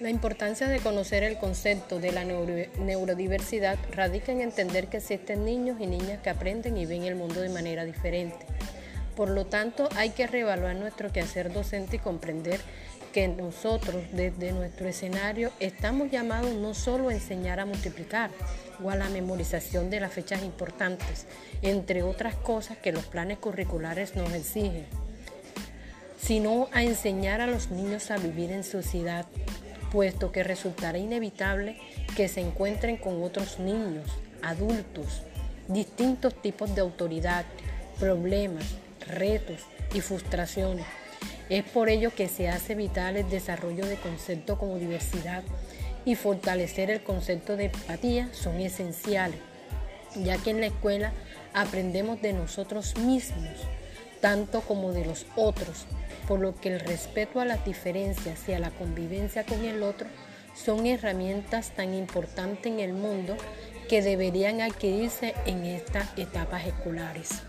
La importancia de conocer el concepto de la neurodiversidad radica en entender que existen niños y niñas que aprenden y ven el mundo de manera diferente. Por lo tanto, hay que reevaluar nuestro quehacer docente y comprender que nosotros desde nuestro escenario estamos llamados no solo a enseñar a multiplicar o a la memorización de las fechas importantes, entre otras cosas que los planes curriculares nos exigen, sino a enseñar a los niños a vivir en sociedad, puesto que resultará inevitable que se encuentren con otros niños, adultos, distintos tipos de autoridad, problemas, retos y frustraciones. Es por ello que se hace vital el desarrollo de conceptos como diversidad y fortalecer el concepto de empatía son esenciales, ya que en la escuela aprendemos de nosotros mismos, tanto como de los otros, por lo que el respeto a las diferencias y a la convivencia con el otro son herramientas tan importantes en el mundo que deberían adquirirse en estas etapas escolares.